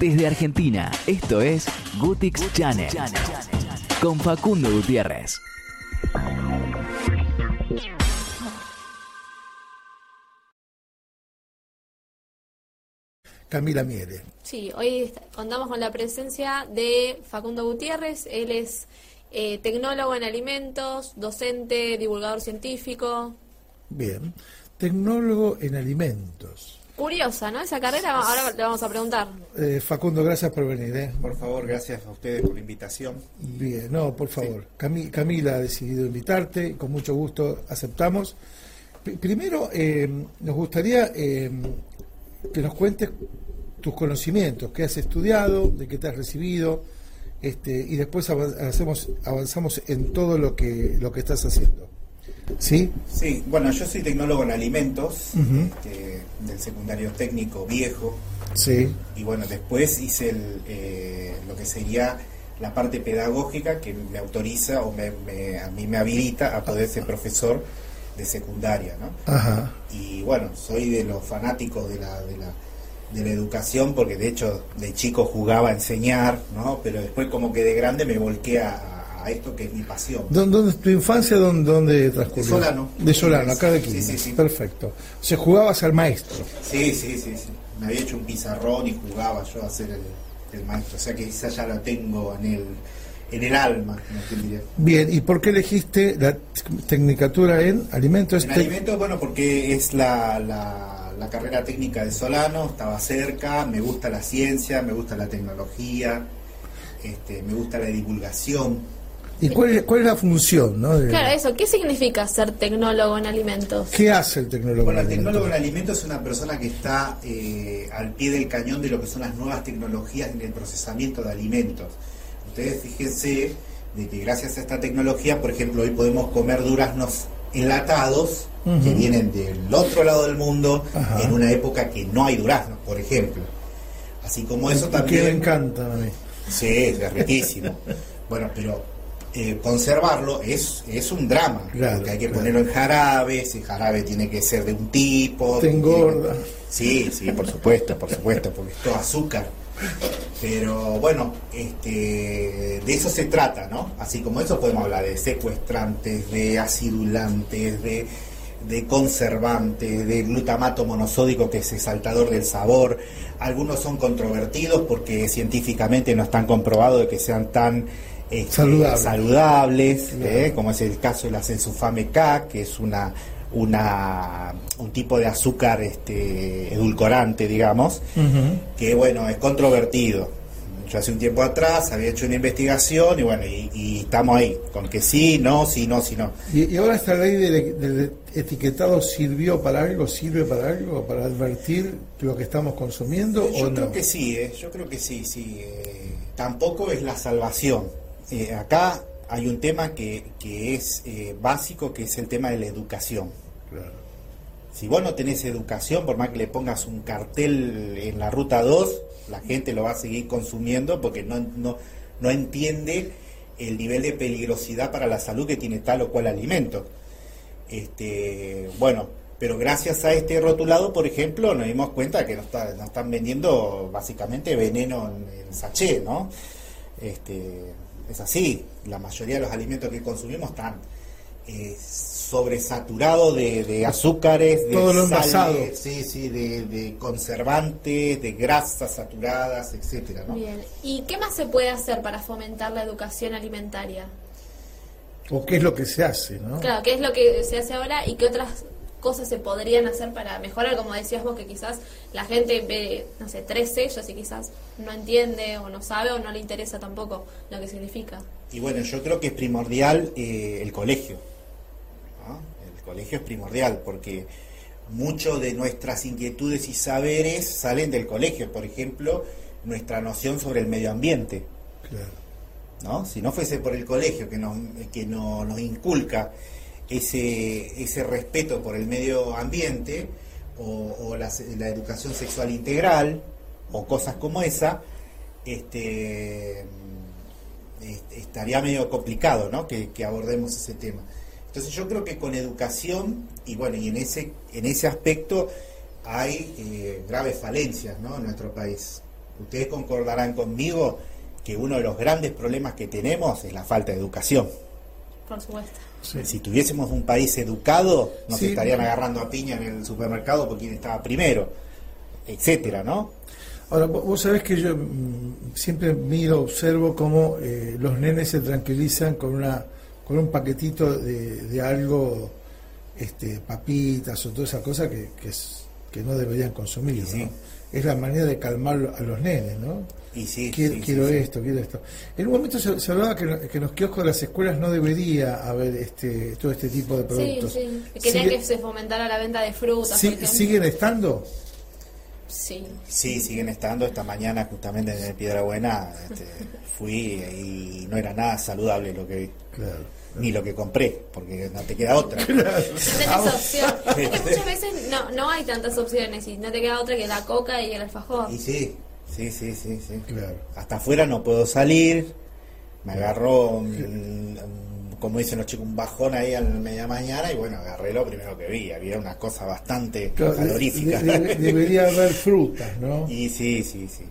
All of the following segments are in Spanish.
Desde Argentina, esto es Gutix Channel. Con Facundo Gutiérrez. Camila Miele. Sí, hoy contamos con la presencia de Facundo Gutiérrez. Él es eh, tecnólogo en alimentos, docente, divulgador científico. Bien, tecnólogo en alimentos. Curiosa, ¿no? Esa carrera, ahora le vamos a preguntar. Eh, Facundo, gracias por venir. ¿eh? Por favor, gracias a ustedes por la invitación. Bien, no, por favor. Camila ha decidido invitarte, y con mucho gusto aceptamos. primero, eh, nos gustaría que nos cuentes tus conocimientos, qué has estudiado, de qué te has recibido, este, y después hacemos, avanzamos en todo lo que, lo que estás haciendo. ¿Sí? Sí, bueno, yo soy tecnólogo en alimentos, este, del secundario técnico viejo. Sí. Y bueno, después hice el, eh, lo que sería la parte pedagógica que me autoriza o me, a mí me habilita a poder ser profesor de secundaria, ¿no? Ajá. Y bueno, soy de los fanáticos de la, de la, de la educación porque de hecho de chico jugaba a enseñar, ¿no? Pero después como que de grande me volqué a, a esto que es mi pasión. ¿Dónde, tu infancia dónde, dónde transcurrió? De Solano. De Solano, acá de aquí. Sí, sí, sí. Perfecto. O sea, jugabas al maestro. Sí, sí, sí, sí. Me había hecho un pizarrón y jugaba yo a ser el, maestro. O sea que quizás ya lo tengo en el, en el alma. Bien, ¿y por qué elegiste la tecnicatura en alimentos? En alimentos, bueno, porque es la, la, la carrera técnica de Solano, estaba cerca, me gusta la ciencia, me gusta la tecnología, este, me gusta la divulgación ¿Y cuál es, cuál es la función? ¿no? Claro, eso. ¿Qué significa ser tecnólogo en alimentos? ¿Qué hace el tecnólogo bueno, en alimentos? el tecnólogo en alimentos es una persona que está eh, al pie del cañón de lo que son las nuevas tecnologías en el procesamiento de alimentos. Ustedes fíjense de que gracias a esta tecnología, por ejemplo, hoy podemos comer duraznos enlatados que vienen del otro lado del mundo en una época que no hay duraznos, por ejemplo. Así como eso también... Que me encanta a mí. Sí, es riquísimo. bueno, pero eh, conservarlo es, es un drama, porque hay que ponerlo en jarabe, ese jarabe tiene que ser de un tipo. Te engorda. Sí, sí, por supuesto, por supuesto, porque es todo azúcar. Pero bueno, este, de eso se trata, ¿no? Así como eso podemos hablar de secuestrantes, de acidulantes, de, de conservantes, de glutamato monosódico que es exaltador del sabor. Algunos son controvertidos porque científicamente no están comprobados de que sean tan este, saludables, ¿eh? como es el caso de la sensufame K, que es una, una un tipo de azúcar este, edulcorante, digamos, que bueno, es controvertido. Yo hace un tiempo atrás había hecho una investigación y bueno, y, estamos ahí, con que sí, no, sí, no, sí, no. ¿Y, ahora esta ley del, etiquetado sirvió para algo, sirve para algo, para advertir lo que estamos consumiendo yo o creo que sí, ¿eh? yo creo que sí, sí. Eh, tampoco es la salvación eh, acá hay un tema que, es eh, básico, que es el tema de la educación. Si vos no tenés educación, por más que le pongas un cartel en la ruta 2, la gente lo va a seguir consumiendo porque no, no, no entiende el nivel de peligrosidad para la salud que tiene tal o cual alimento. Este, bueno, pero gracias a este rotulado, por ejemplo, nos dimos cuenta que nos, están vendiendo básicamente veneno en, en sachet, ¿no? Este, es así, la mayoría de los alimentos que consumimos están eh, sobresaturados de, azúcares, de Todo sales, sí, sí, de, conservantes, de grasas saturadas, etcétera. Bien, ¿y qué más se puede hacer para fomentar la educación alimentaria? ¿O qué es lo que se hace, no? Claro, ¿qué es lo que se hace ahora y qué otras cosas se podrían hacer para mejorar, como decías vos, que quizás la gente ve, no sé, tres sellos y quizás no entiende o no sabe o no le interesa tampoco lo que significa. Y bueno, yo creo que es primordial eh, el colegio. El colegio es primordial porque muchas de nuestras inquietudes y saberes salen del colegio. Por ejemplo, nuestra noción sobre el medio ambiente. ¿no? Si no fuese por el colegio que nos, que nos inculca ese, ese respeto por el medio ambiente o, la, educación sexual integral o cosas como esa, este, estaría medio complicado ¿no? que, abordemos ese tema. Entonces yo creo que con educación y bueno, y en ese, en ese aspecto hay eh, graves falencias ¿no? en nuestro país. ustedes concordarán conmigo que uno de los grandes problemas que tenemos es la falta de educación. Por supuesto. Si tuviésemos un país educado, nos Sí. estarían agarrando a piña en el supermercado por quién estaba primero, etcétera, ¿no? Ahora, vo- vos sabés que yo mm, siempre miro, observo cómo eh, los nenes se tranquilizan con una con un paquetito de, de algo, este, papitas o toda esa cosa que, que, es- que no deberían consumir. Sí. ¿no? Es la manera de calmar a los nenes, ¿no? Y sí, quiero sí, quiero sí, sí. esto, quiero esto. En un momento se, se hablaba que, en- que en los kioscos de las escuelas no debería haber este todo este tipo de Sí, productos. sí. Querían Sigue- que se fomentara la venta de frutas, sí-. ¿Siguen estando? Sí. Sí, siguen estando. Esta mañana justamente en Piedra Buena este, fui y no era nada saludable lo que vi. Claro. Ni lo que compré, porque no te queda otra. No tenés opción. Es que muchas veces no, no hay tantas opciones y no te queda otra que la coca y el alfajor. Y sí, sí, sí, sí, sí. Claro. Hasta afuera no puedo salir. Me agarró, como dicen los chicos, un bajón ahí a la media mañana y bueno, agarré lo primero que vi. Había una cosa bastante Claro, calorífica. de- de- debería haber frutas, ¿no? y sí, sí, sí.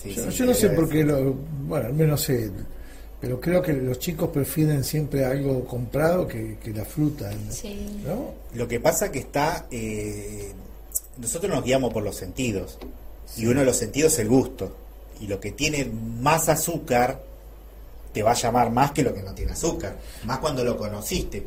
Sí, yo, sí, yo no sé por qué, lo, bueno, al menos sé, pero creo que los chicos prefieren siempre algo comprado que, que la fruta, ¿no? Sí. ¿no? Lo que pasa que está, eh, nosotros nos guiamos por los sentidos y uno de los sentidos es el gusto y lo que tiene más azúcar te va a llamar más que lo que no tiene azúcar, más cuando lo conociste.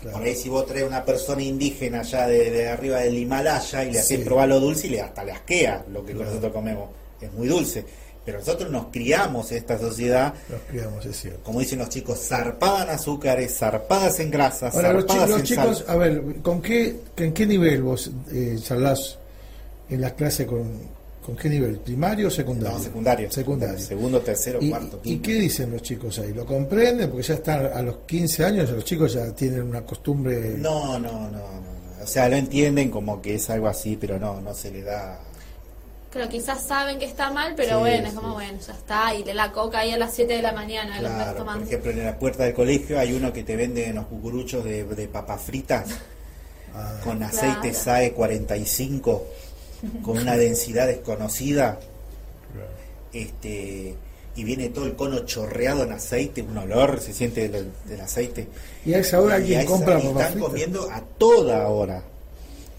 Claro. Por ahí si vos traes una persona indígena allá de, de arriba del Himalaya y le haces Sí. probar lo dulce y le hasta le asquea lo que Claro. nosotros comemos, es muy dulce. Pero nosotros nos criamos en esta sociedad, Los criamos, es cierto. como dicen los chicos, zarpada en azúcares, zarpadas en grasas, Ahora, los, chi- zarpadas los chicos, a ver, ¿con qué, ¿en qué nivel vos eh, charlas en la clase con, con qué nivel? ¿Primario o secundario? No, secundario. Secundario. Segundo, tercero, ¿Y, cuarto, ¿Y qué dicen los chicos ahí? ¿Lo comprenden? Porque ya están a los 15 años, los chicos ya tienen una costumbre... No, no, no, no, no. O sea, lo entienden como que es algo así, pero no, no se le da. Claro, quizás saben que está mal, pero Sí, bueno, es sí. como, bueno, ya está. Y de la coca ahí a las 7 de la mañana, Claro, por ejemplo, en la puerta del colegio hay uno que te vende los cucuruchos de, de papas fritas Ah, con aceite Claro. SAE 45, con una densidad desconocida, claro. este y viene todo el cono chorreado en aceite, un olor, se siente del, del aceite. Y a esa hora Y alguien a esa- compra y papas están fritas. comiendo a toda hora.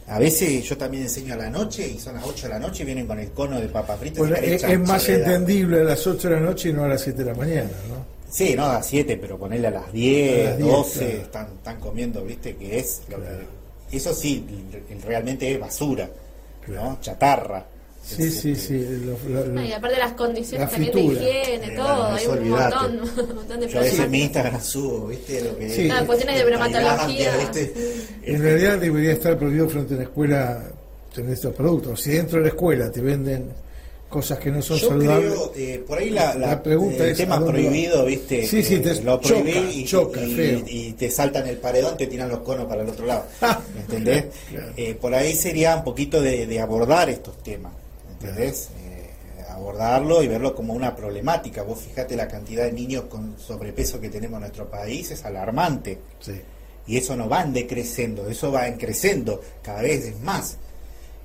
A veces yo también enseño a la noche y son las 8 de la noche y vienen con el cono de papas fritas. Bueno, es, es más entendible a las 8 de la noche y no a las 7 de la mañana, ¿no? Sí, no a las 7, pero ponerle a las 10, A las 10, 12, claro. están, están comiendo, ¿viste? Que es. lo que- Claro. eso sí, realmente es basura, Claro. ¿no? Chatarra. Sí, sí, este, sí. lo- lo- lo- No, y aparte las condiciones La también de higiene, Eh, todo, bueno, hay un olvidate. montón, un montón de Yo a veces en mi. Instagram subo, ¿viste? Lo que Sí. Ah, cuestiones de bromatología. En realidad debería estar prohibido frente a una escuela tener estos productos. Si dentro de la escuela te venden cosas que no son Yo saludables. creo, eh, por ahí la, la- La pregunta el es, tema prohibido, ¿viste? Sí, sí, Eh, te lo prohibí choca, y, choca, y- te saltan el paredón, te tiran los conos para el otro lado. ¿Entendés? Claro. Eh, por ahí sería un poquito de, de abordar estos temas. ¿Entendés? Eh, abordarlo y verlo como una problemática. Vos fijate la cantidad de niños con sobrepeso que tenemos en nuestro país, es alarmante. Sí. Y eso no va en decreciendo, eso va en creciendo, cada vez es más.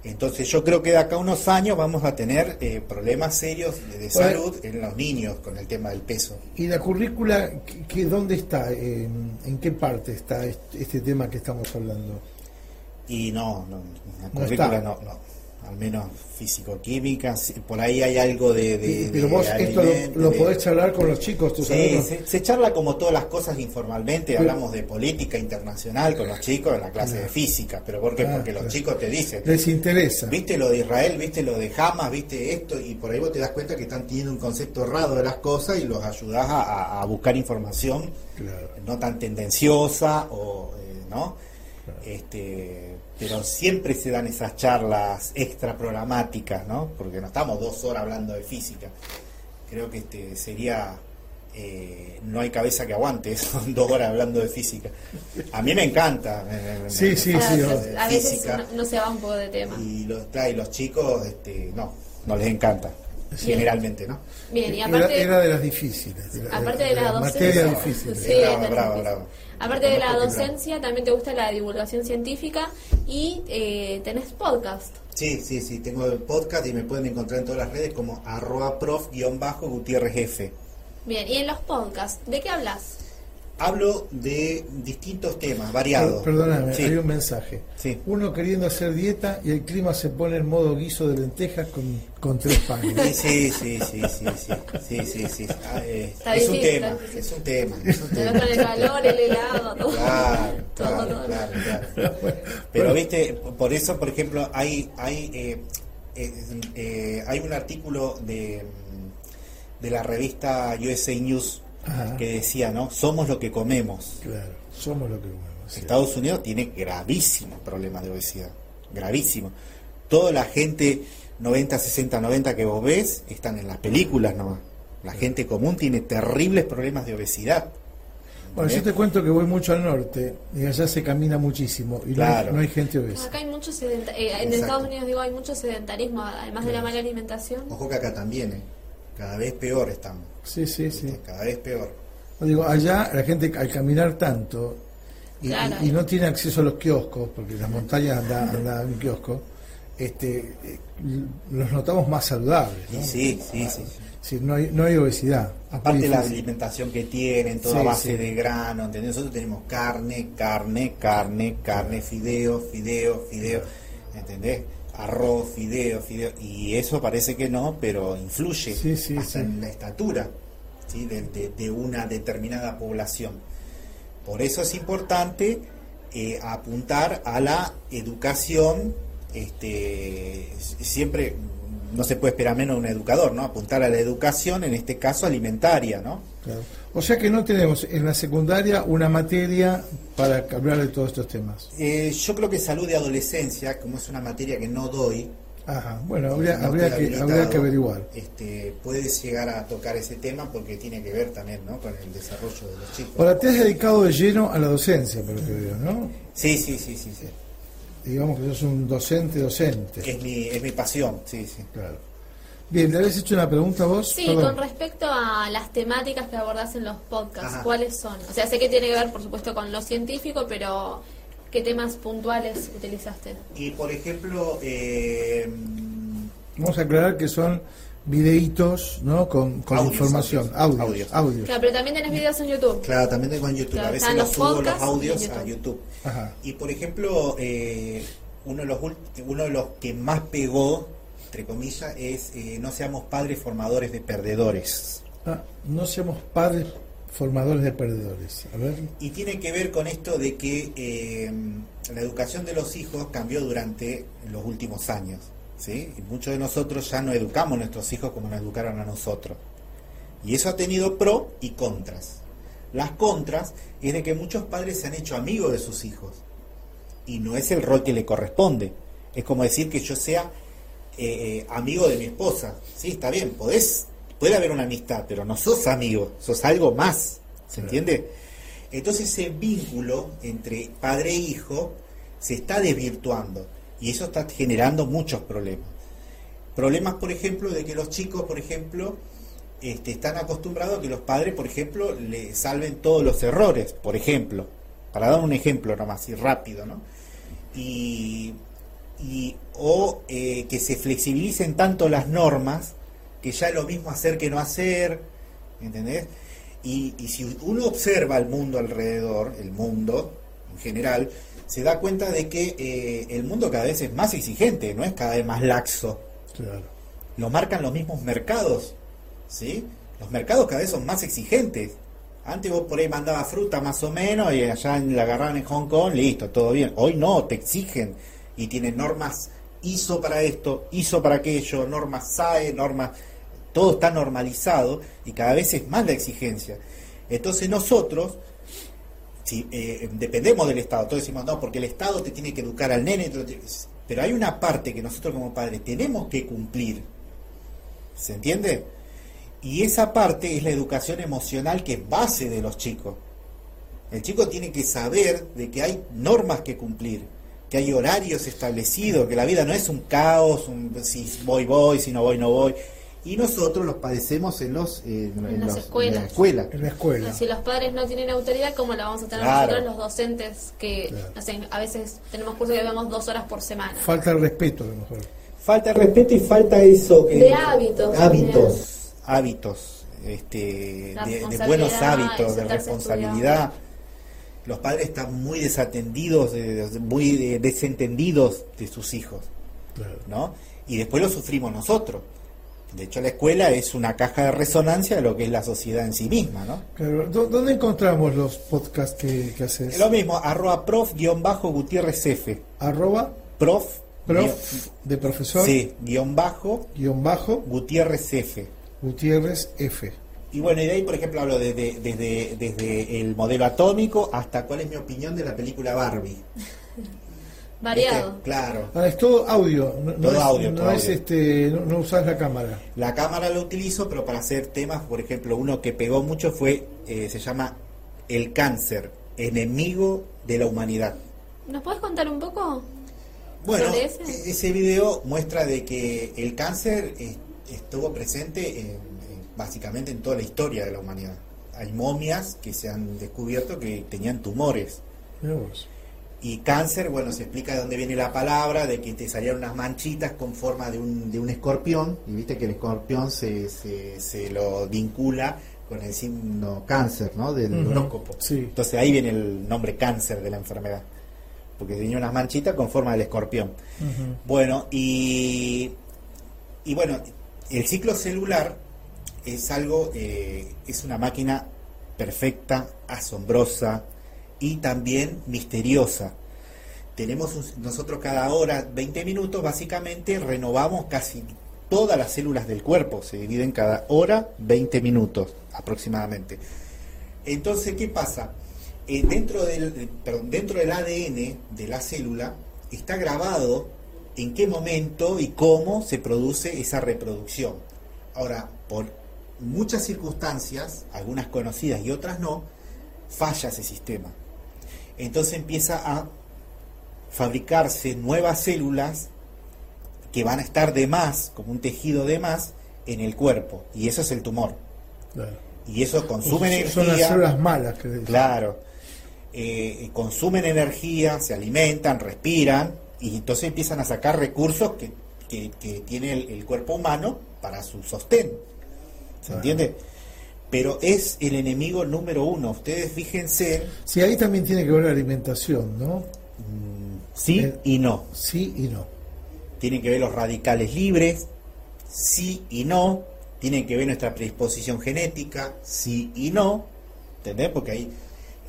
Entonces yo creo que de acá a unos años vamos a tener eh, problemas serios de, salud en los niños con el tema del peso. ¿Y la currícula, qué- qué- dónde está? ¿En, en qué parte está este, este tema que estamos hablando? Y no, no, la No currícula está. no, no, al menos físico-química, por ahí hay algo de... Pero de vos esto lo, lo podés charlar con los chicos, Sí, alumnos. se, se charla como todas las cosas informalmente, Pero- hablamos de política internacional con los chicos en la clase de física, pero ¿por qué? Ah, Porque los chicos te dicen, Les interesa. viste lo de Israel, viste lo de Hamas, viste esto, y por ahí vos te das cuenta que están teniendo un concepto errado de las cosas y los ayudás a, buscar información Claro. no tan tendenciosa o eh, no este pero siempre se dan esas charlas extra programáticas no porque no estamos dos horas hablando de física creo que este sería eh, no hay cabeza que aguante son dos horas hablando de física a mí me encanta me- me- Sí, me- sí, sí, a veces física. no, no se va un poco de tema. y los, claro, y los chicos este no no les encanta generalmente, ¿no? Bien, y Era, aparte, era de las difíciles. de la- aparte de la las docencia. materias difíciles. Sí, Bravo, bravo, bravo. Aparte de la docencia, también te gusta la divulgación científica y eh, tenés podcast. Sí, sí, sí, tengo el podcast y me pueden encontrar en todas las redes como arroba prof-gutiérrez. Bien, y en los podcasts, ¿de qué hablas? Hablo de distintos temas, variados. Perdóname, Sí. hay un mensaje. Sí. Uno queriendo hacer dieta y el clima se pone en modo guiso de lentejas con, con tres panes. Sí, sí, sí, sí, sí, sí, sí, sí. Ah, eh, Está es un tema, es un tema, es un tema. con el calor, el helado, todo. Claro, todo, claro, todo. claro, claro. Pero viste, por eso, por ejemplo, hay hay eh, eh, eh, hay un artículo de mm, de la revista USA News Ajá. que decía, ¿no? Somos lo que comemos. Claro, somos lo que comemos. sí. Estados Unidos tiene gravísimos problemas de obesidad, gravísimo. Toda la gente 90, 60, 90 que vos ves están en las películas nomás. La gente común tiene terribles problemas de obesidad. Bueno, yo te cuento que voy mucho al norte y allá se camina muchísimo y no hay- Claro. no, hay, gente obesa. Acá hay mucho sedenta- eh, en Exacto. Estados Unidos digo hay mucho sedentarismo, además de la mala alimentación. Ojo que acá también, ¿eh? Cada vez peor estamos. Sí, sí, sí. Cada vez peor. No, Digo, allá la gente al caminar tanto y, Claro. y- y no tiene acceso a los kioscos, porque las montañas anda, anda un kiosco, este, eh, los notamos más saludables. ¿no? Sí, sí, sí. Sí, no, hay, no hay obesidad. Aparte Muy la alimentación que tienen, toda Sí, base sí. de grano, ¿entendés? Nosotros tenemos carne, carne, carne, carne, fideo, fideo, fideo, ¿entendés? Arroz, fideo, fideo, y eso parece que no, pero influye Sí, sí, hasta sí. en la estatura ¿sí? de, de- de una determinada población. Por eso es importante eh, apuntar a la educación, este, siempre no se puede esperar menos de un educador, ¿no? Apuntar a la educación, en este caso alimentaria, ¿no? Claro. O sea que no tenemos en la secundaria una materia para hablar de todos estos temas. Eh, yo creo que salud de adolescencia, como es una materia que no doy, Ajá, bueno, habría, no habría, que, habría que averiguar. Este, puedes llegar a tocar ese tema porque tiene que ver también, ¿no? Con el desarrollo de los chicos. Ahora, te has dedicado de lleno a la docencia, por lo que veo, ¿no? Sí, sí, sí, sí, sí. Digamos que sos un docente docente. Es mi, es mi pasión, sí, sí. Claro. Bien, ¿le habías hecho una pregunta a vos? Sí, Perdón. con respecto a las temáticas que abordás en los podcasts, Ajá. ¿cuáles son? O sea, sé que tiene que ver, por supuesto, con lo científico, pero ¿qué temas puntuales utilizaste? Y por ejemplo, eh, Vamos a aclarar que son videitos, ¿no? Con, con Audios, información, audios, audios. Claro, pero también tenés videos en YouTube. claro, también tengo en YouTube, Claro, a veces los los subo los podcasts audios y a YouTube. YouTube. Ajá. Y por ejemplo, eh, uno, de los, uno de los que más pegó, entre comillas, es eh, no seamos padres formadores de perdedores. Ah, no seamos padres formadores de perdedores. A ver, Y tiene que ver con esto de que eh, la educación de los hijos cambió durante los últimos años. ¿sí? Y muchos de nosotros ya no educamos a nuestros hijos como nos educaron a nosotros. Y eso ha tenido pro y contras. Las contras es de que muchos padres se han hecho amigos de sus hijos. Y no es el rol que le corresponde. Es como decir que yo sea eh, eh, amigo de mi esposa. Sí, está bien, podés, puede haber una amistad, pero no sos amigo, sos algo más. ¿Se entiende? Entonces ese vínculo entre padre e hijo se está desvirtuando y eso está generando muchos problemas. Problemas, por ejemplo, de que los chicos, por ejemplo, este, están acostumbrados a que los padres, por ejemplo, le salven todos los errores, por ejemplo, para dar un ejemplo nomás y rápido, ¿no? Y, y- o eh, que se flexibilicen tanto las normas que ya es lo mismo hacer que no hacer, ¿entendés? Y, y si uno observa el mundo alrededor, el mundo en general, se da cuenta de que eh, el mundo cada vez es más exigente, no es cada vez más laxo. claro. Lo marcan los mismos mercados, ¿sí? Los mercados cada vez son más exigentes. Antes vos por ahí mandabas fruta más o menos y allá en- la agarraban en Hong Kong, listo, todo bien. Hoy no, te exigen y tienen normas ISO para esto, ISO para aquello, normas SAE, normas todo está normalizado y cada vez es más la exigencia. Entonces nosotros, si eh, dependemos del Estado, todos decimos, no, porque el Estado te tiene que educar al nene, tiene- pero hay una parte que nosotros como padres tenemos que cumplir. ¿Se entiende? Y esa parte es la educación emocional que es base de los chicos. El chico tiene que saber de que hay normas que cumplir, que hay horarios establecidos, que la vida no es un caos, un si voy, voy, si no voy, no voy. Y nosotros los padecemos en los en, En las los- escuelas. la escuela. En la escuela. Si los padres no tienen autoridad, ¿cómo la vamos a tener Claro. nosotros los docentes que, Claro. no sé, a veces tenemos cursos que vemos dos horas por semana? Falta el respeto, a lo mejor. Falta de respeto y falta eso. eh, De hábitos Hábitos. Hábitos. Este, de, buenos el hábitos, de responsabilidad. Los padres están muy desatendidos, de- de- muy eh, desentendidos de sus hijos. Claro. ¿no? Y después lo sufrimos nosotros. De hecho, la escuela es una caja de resonancia de lo que es la sociedad en sí misma, ¿no? Claro. ¿Dó- ¿Dónde encontramos los podcasts que, que haces? Es lo mismo, arroba prof guion bajo Gutiérrez F. Arroba Prof, prof de profesor sí, guion bajo guion bajo Gutiérrez F. Gutiérrez F. Y bueno, y de ahí, por ejemplo, hablo desde, desde, desde el modelo atómico hasta cuál es mi opinión de la película Barbie. Variado. ¿Viste? Claro. Ah, es todo audio, no, no Todo es, audio, no todo es audio. este, no, no usas la cámara. La cámara la utilizo, pero para hacer temas, por ejemplo, uno que pegó mucho fue, eh, se llama El cáncer, enemigo de la humanidad. ¿Nos puedes contar un poco? Bueno, ¿Sobre e- ese? ese video muestra de que el cáncer eh, estuvo presente en- en- básicamente en toda la historia de la humanidad. Hay momias que se han descubierto que tenían tumores. Y cáncer, bueno, se explica de dónde viene la palabra, de que te salieron unas manchitas con forma de un, de un escorpión, y viste que el escorpión se, se, se lo vincula con el signo cáncer, ¿no? Del Ujú, horóscopo. sí. Entonces ahí viene el nombre cáncer de la enfermedad, porque tenía unas manchitas con forma del escorpión. Bueno, y, y bueno, el ciclo celular es algo, eh, es una máquina perfecta, asombrosa y también misteriosa. Tenemos un- nosotros cada hora, 20 minutos, básicamente renovamos casi todas las células del cuerpo, se dividen cada hora 20 minutos aproximadamente. Entonces, ¿qué pasa? Eh, dentro, del, eh, dentro del ADN de la célula está grabado en qué momento y cómo se produce esa reproducción. Ahora, por muchas circunstancias, algunas conocidas y otras no, falla ese sistema. Entonces empieza a fabricarse nuevas células que van a estar de más, como un tejido de más, en el cuerpo. Y eso es el tumor. Claro. Y eso consume Son las energía. células malas que. Claro. Eh, consumen energía, se alimentan, respiran y entonces empiezan a sacar recursos que, que- que tiene el, el cuerpo humano para su sostén. ¿Se entiende? Pero es el enemigo número uno. Ustedes fíjense, Sí, ahí también tiene que ver la alimentación, ¿no? mm, sí Eh. y no. Sí y no. Tienen que ver los radicales libres, sí y no. Tienen que ver nuestra predisposición genética, sí y no. ¿Entendés? Porque ahí...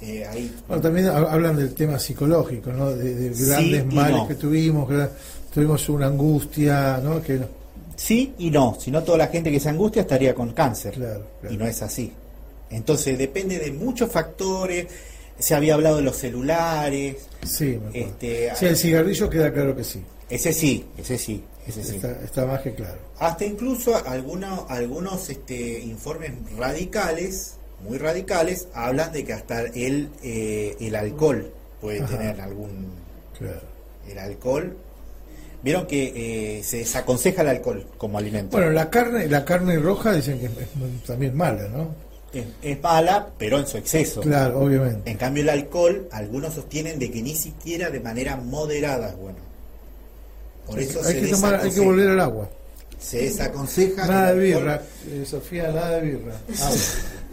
eh, ahí Bueno, también ha- hablan del tema psicológico, ¿no? De, grandes males no. que tuvimos, que tuvimos una angustia, ¿no? Que no- Sí y no, si no toda la gente que se angustia estaría con cáncer. Claro, claro. Y no es así. Entonces depende de muchos factores. Se había hablado de los celulares. Sí, me. Este, Sí, el cigarrillo queda claro que sí. Ese sí, ese sí, ese sí. Está, está más que claro. Hasta incluso algunos, algunos este, informes radicales, muy radicales, hablan de que hasta el, eh, el alcohol puede Ajá. tener algún... Claro. El alcohol... Vieron que eh, se desaconseja el alcohol como alimento. Bueno, la carne, la carne roja dicen que es, también mala, ¿no? es, es mala, pero en su exceso. Claro, obviamente. En cambio el alcohol, algunos sostienen de que ni siquiera de manera moderada es bueno. Por eso hay se, que tomar, hay que volver al agua. se desaconseja Nada de birra, eh, Sofía, nada de birra.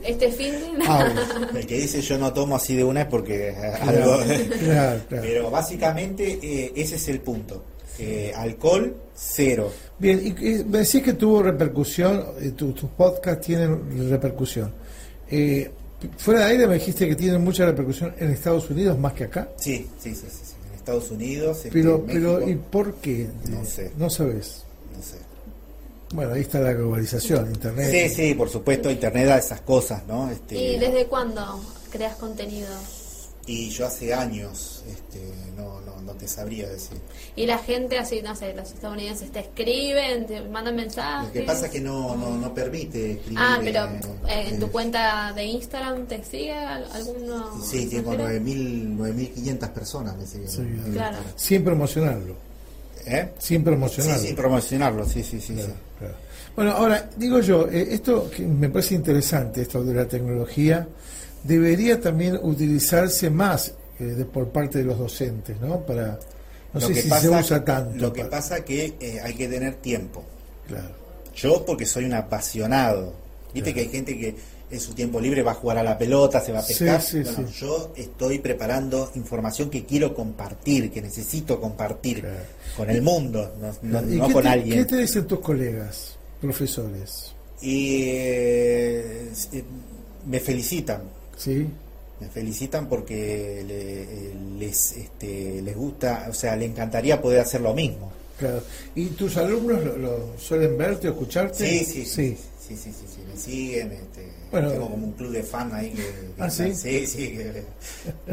Este fin de... El que dice yo no tomo así de una es porque Claro, algo... claro, claro. Pero básicamente eh, ese es el punto. Eh, alcohol, cero. Bien, y, y me decís que tuvo repercusión, eh, tu- tus podcasts tienen repercusión. Eh, fuera de aire me dijiste que tienen mucha repercusión en Estados Unidos más que acá. Sí, sí, sí, sí, sí. En Estados Unidos, este, Pero, en pero ¿y por qué? No sé. No sabes. no sé. Bueno, ahí está la globalización, Internet. Sí, sí, por supuesto, Internet da esas cosas, ¿no? Este, ¿Y desde cuándo creas contenido? Y yo hace años este, no, no, no te sabría decir. Y la gente así, no sé, los estadounidenses te escriben, te mandan mensajes. Lo que pasa es que no, no, no permite escribir. Ah, pero eh, eh, en tu eh, cuenta de Instagram te sigue al- alguno. Sí, tengo extranjero? 9.000 9.500 personas me siguen. Sí, en Claro. Sin promocionarlo. ¿Eh? Sin promocionarlo. Sí, sin promocionarlo, sí, sí, sí. Bueno, ahora, digo yo, eh, esto que me parece interesante, esto de la tecnología, debería también utilizarse más eh, por parte de los docentes, ¿no? Para, no sé si se usa tanto. Lo que pasa que eh, hay que tener tiempo. Claro. Yo porque soy un apasionado. Viste que hay gente que en su tiempo libre va a jugar a la pelota, se va a pescar. yo estoy preparando información que quiero compartir, que necesito compartir con el mundo, no, con alguien. ¿Qué te dicen tus colegas, profesores? Y eh, me felicitan. Sí. Me felicitan porque les, este, les gusta, o sea, le encantaría poder hacer lo mismo. Claro. ¿Y tus alumnos lo, suelen verte o escucharte? Sí, sí, sí. Sí, sí, sí, sí, me siguen. Este, bueno, tengo como un club de fan ahí que, ¿Ah, sí? sí, sí, que,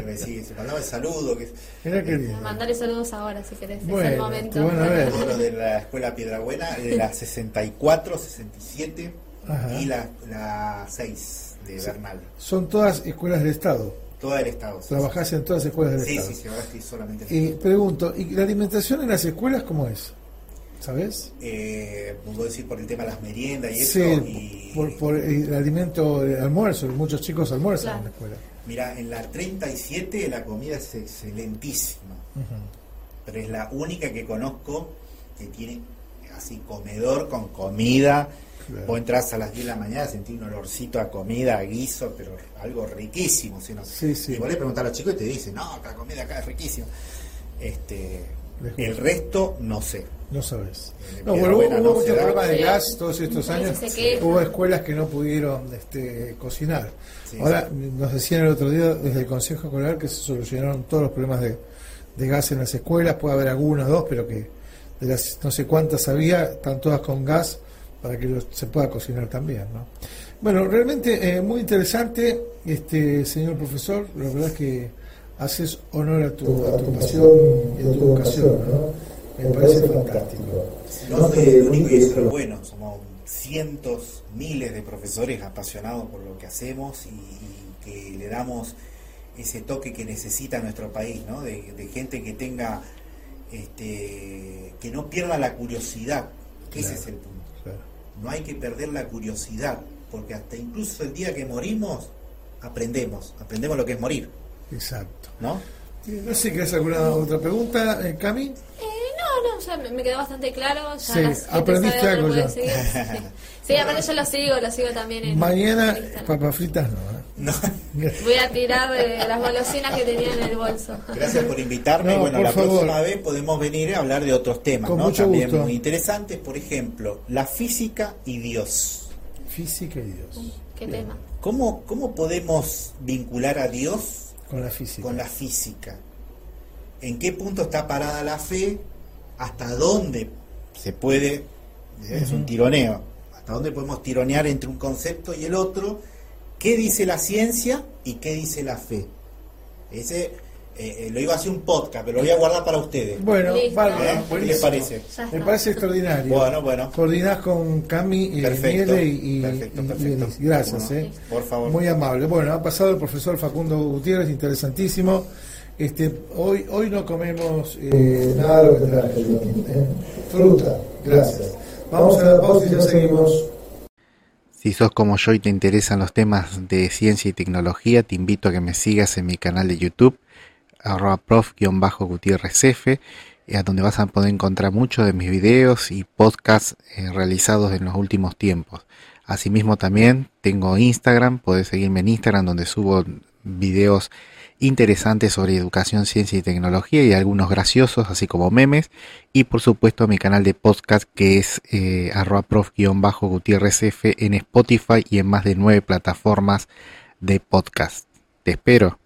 me sigue. Se mandaba el saludo. Que, Mira qué bien. Mandarle saludos ahora si querés. Bueno, es el momento. Bueno, ver. de la escuela Piedrabuena, de la 64, 67 y la, la 6 de Bernal. Son todas escuelas del Estado. Todas del Estado. ¿Trabajás en todas las escuelas del Estado? Sí, sí, ahora estoy solamente en Y pregunto, ¿y la alimentación en las escuelas cómo es? ¿Sabes? Eh, puedo decir por el tema de las meriendas y sí, eso. Por, por, el alimento, el almuerzo, muchos chicos almuerzan en la escuela. Mira, en la 37 la comida es excelentísima, pero es la única que conozco que tiene así comedor con comida. Vos entras a las 10 de la mañana, sentís un olorcito a comida, a guiso, pero algo riquísimo. Si no, sí, sí. Y vos le preguntás a los chicos y te dicen, no, la comida acá es riquísima. Este, el resto no sé. No sabes. No, bueno, hubo, muchos problemas de gas todos estos años. Hubo escuelas que no pudieron este, cocinar. Ahora, nos decían el otro día desde el Consejo Escolar que se solucionaron todos los problemas de, gas en las escuelas. Puede haber algunas, dos, pero que de las no sé cuántas había, están todas con gas para que se pueda cocinar también. ¿no? Bueno, realmente eh, muy interesante, este señor profesor. La verdad es que haces honor a tu, a tu pasión y a tu educación. ¿no? Me parece fantástico. No soy el único y bueno, somos cientos, miles de profesores apasionados por lo que hacemos y, que le damos ese toque que necesita nuestro país, ¿no? De, gente que tenga, este, que no pierda la curiosidad. Ese es el punto. No hay que perder la curiosidad, porque hasta incluso el día que morimos, aprendemos, aprendemos lo que es morir. Exacto. ¿No? No sé, ¿querés alguna otra pregunta, eh, Cami? Eh, no, no, ya me, quedó bastante claro. Ya sí, aprendiste algo ya. Sí, sí, aparte yo lo sigo, lo sigo también en Mañana, papas fritas no. ¿eh? No. Voy a tirar de las golosinas que tenía en el bolso. Gracias por invitarme. bueno, la próxima vez podemos venir a hablar de otros temas, ¿no? También muy interesantes. Por ejemplo, la física y Dios. Física y Dios. ¿Qué tema? ¿Cómo, ¿Cómo podemos vincular a Dios con la física. Con la física. ¿En qué punto está parada la fe? ¿Hasta dónde se puede? Es un tironeo. ¿Hasta dónde podemos tironear entre un concepto y el otro? ¿Qué dice la ciencia y qué dice la fe? Ese eh, eh, lo iba a hacer un podcast, pero lo voy a guardar para ustedes. Bueno, vale, ¿Qué les parece? Me parece extraordinario. Bueno, bueno. Coordinás con Cami y perfecto, y, perfecto, Gracias, eh. Por favor. Muy amable. Bueno, ha pasado el profesor Facundo Gutiérrez, interesantísimo. Este, hoy, hoy no comemos eh, nada de lo que traje eh. Fruta, gracias. Vamos a la pausa y ya seguimos. Si sos como yo y te interesan los temas de ciencia y tecnología, te invito a que me sigas en mi canal de YouTube arroba prof-gutierrezf, a donde vas a poder encontrar muchos de mis videos y podcasts eh, realizados en los últimos tiempos. Asimismo también tengo Instagram, puedes seguirme en Instagram donde subo videos interesantes sobre educación, ciencia y tecnología y algunos graciosos, así como memes. Y por supuesto mi canal de podcast que es eh, prof-gutierrezf en Spotify y en más de nueve plataformas de podcast. Te espero.